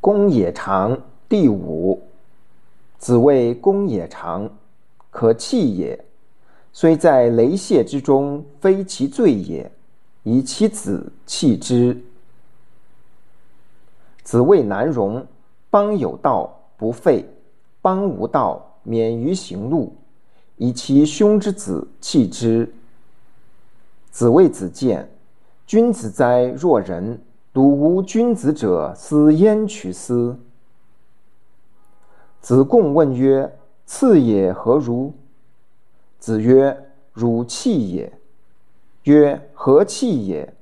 公也长，第五。子谓公也长，可弃也。虽在雷泄之中，非其罪也。以其子弃之。子谓难容，邦有道不废，邦无道免于行路。以其兄之子弃之。子谓子建，君子哉若人！汝无君子者，斯焉取斯？子贡问曰：“次也何如？”子曰：“汝弃也。”曰：“何弃也？”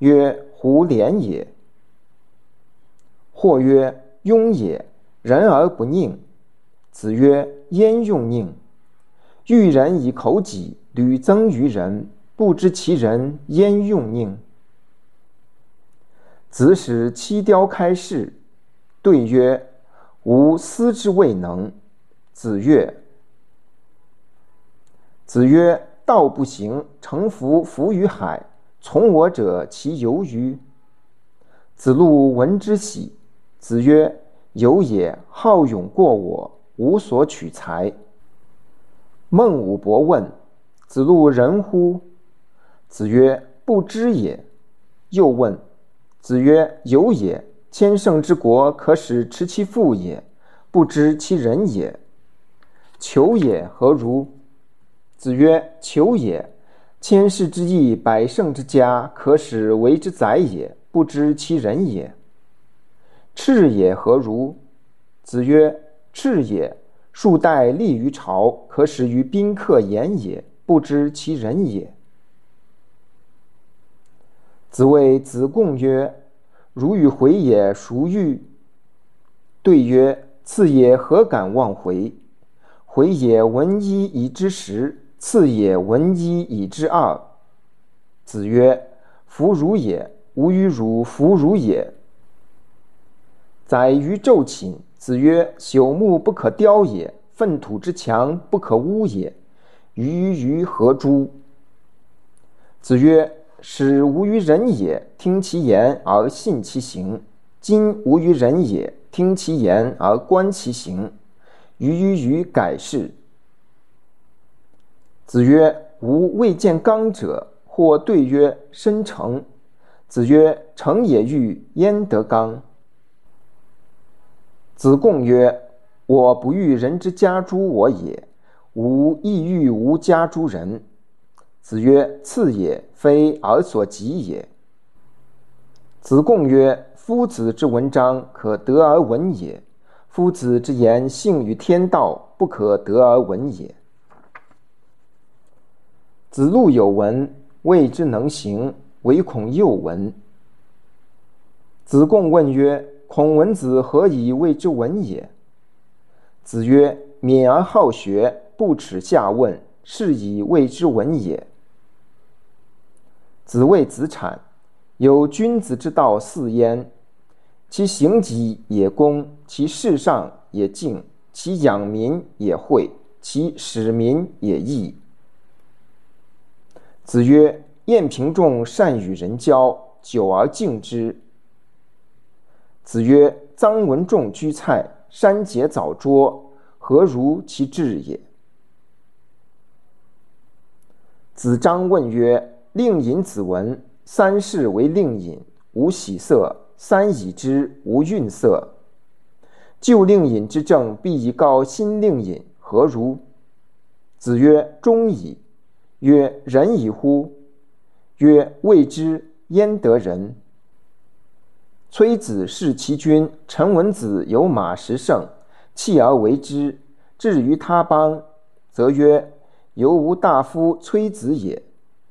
曰：“胡连也。”或曰：“庸也，人而不佞。”子曰：“焉用佞？欲人以口己，屡增于人，不知其人焉用佞？”子使七雕开市，对曰：“吾思之未能。”子曰：“子曰，道不行，乘浮浮于海，从我者其由于？”子路闻之喜。子曰：“有也，好勇过我，无所取材。”孟武伯问：“子路仁乎？”子曰：“不知也。”又问。子曰：“有也，千乘之国，可使持其父也，不知其人也。求也何如？”子曰：“求也，千世之义，百乘之家，可使为之宰也，不知其人也。赤也何如？”子曰：“赤也，数代立于朝，可使于宾客言也，不知其人也。”子谓子贡曰：“如与回也，孰欲？”对曰：“次也何敢忘回？回也闻一以知十，次也闻一以知二。”子曰：“弗如也，吾与汝弗如也。”宰于昼寝。子曰：“朽木不可雕也，粪土之墙不可污也。鱼于何诸？”子曰。使无于人也，听其言而信其行；今无于人也，听其言而观其行。于于于改是。子曰：“吾未见刚者。”或对曰：“申成。”子曰：“成也欲焉得刚？”子贡曰：“我不欲人之家诸我也，吾亦欲无家诸人。”子曰：“次也，非尔所及也。”子贡曰：“夫子之文章，可得而闻也；夫子之言，性与天道，不可得而闻也。”子路有闻，谓之能行，唯恐又闻。子贡问曰：“孔文子何以谓之文也？”子曰：“敏而好学，不耻下问，是以谓之文也。”子谓子产：“有君子之道四焉：其行己也公，其事上也敬，其养民也惠，其使民也义。”子曰：“晏平仲善与人交，久而敬之。”子曰：“臧文仲居蔡，山节早拙，何如其志也？”子张问曰。令尹子闻三世为令尹，无喜色；三已之，无愠色。旧令尹之政，必以告新令尹，何如？子曰：“忠矣。”曰：“仁矣乎？”曰：“未之焉得仁？”崔子弑其君，陈文子有马十乘，弃而为之。至于他邦，则曰：“犹无大夫崔子也。”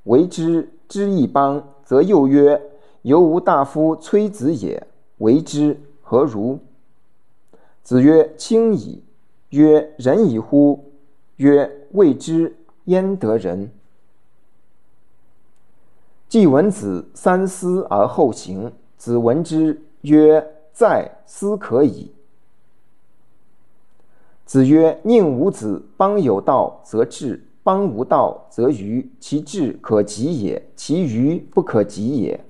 为之之一邦，则又曰：“犹吾大夫崔子也。”为之何如？子曰：“轻矣。”曰：“仁矣乎？”曰：“未之焉得仁？”季文子三思而后行。子闻之曰：“在思可矣。”子曰：“宁无子，邦有道则治。”邦无道则愚，其志可及也，其愚不可及也。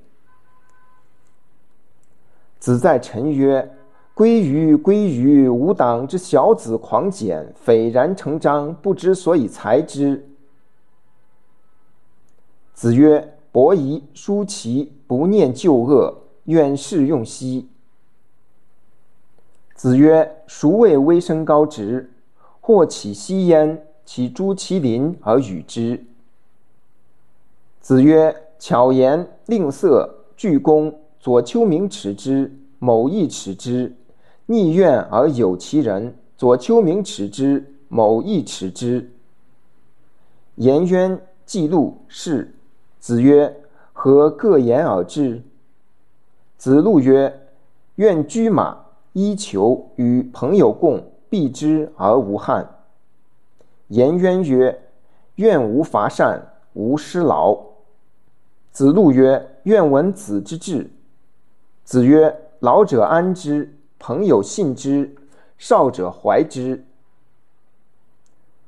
子在臣曰：“归于归于吾党之小子狂简，斐然成章，不知所以裁之。子曰：“伯夷、叔齐不念旧恶，愿试用兮。”子曰：“孰谓微生高直？或起兮焉，其诸其邻而与之。”子曰：“巧言令色，鞠躬，左丘明耻之，某亦耻之。”逆怨而有其人，左丘明耻之，某亦耻之。颜渊、记录是。子曰：“何各言而至？”子路曰：“愿居马，衣裘，与朋友共，避之而无憾。”颜渊曰：“愿无伐善，无失劳。”子路曰：“愿闻子之志。”子曰：“老者安之。”朋友信之，少者怀之。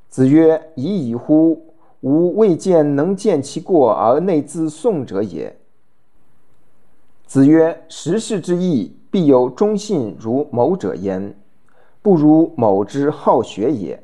子曰：“已矣乎！吾未见能见其过而内自颂者也。”子曰：“时事之义，必有忠信如某者焉，不如某之好学也。”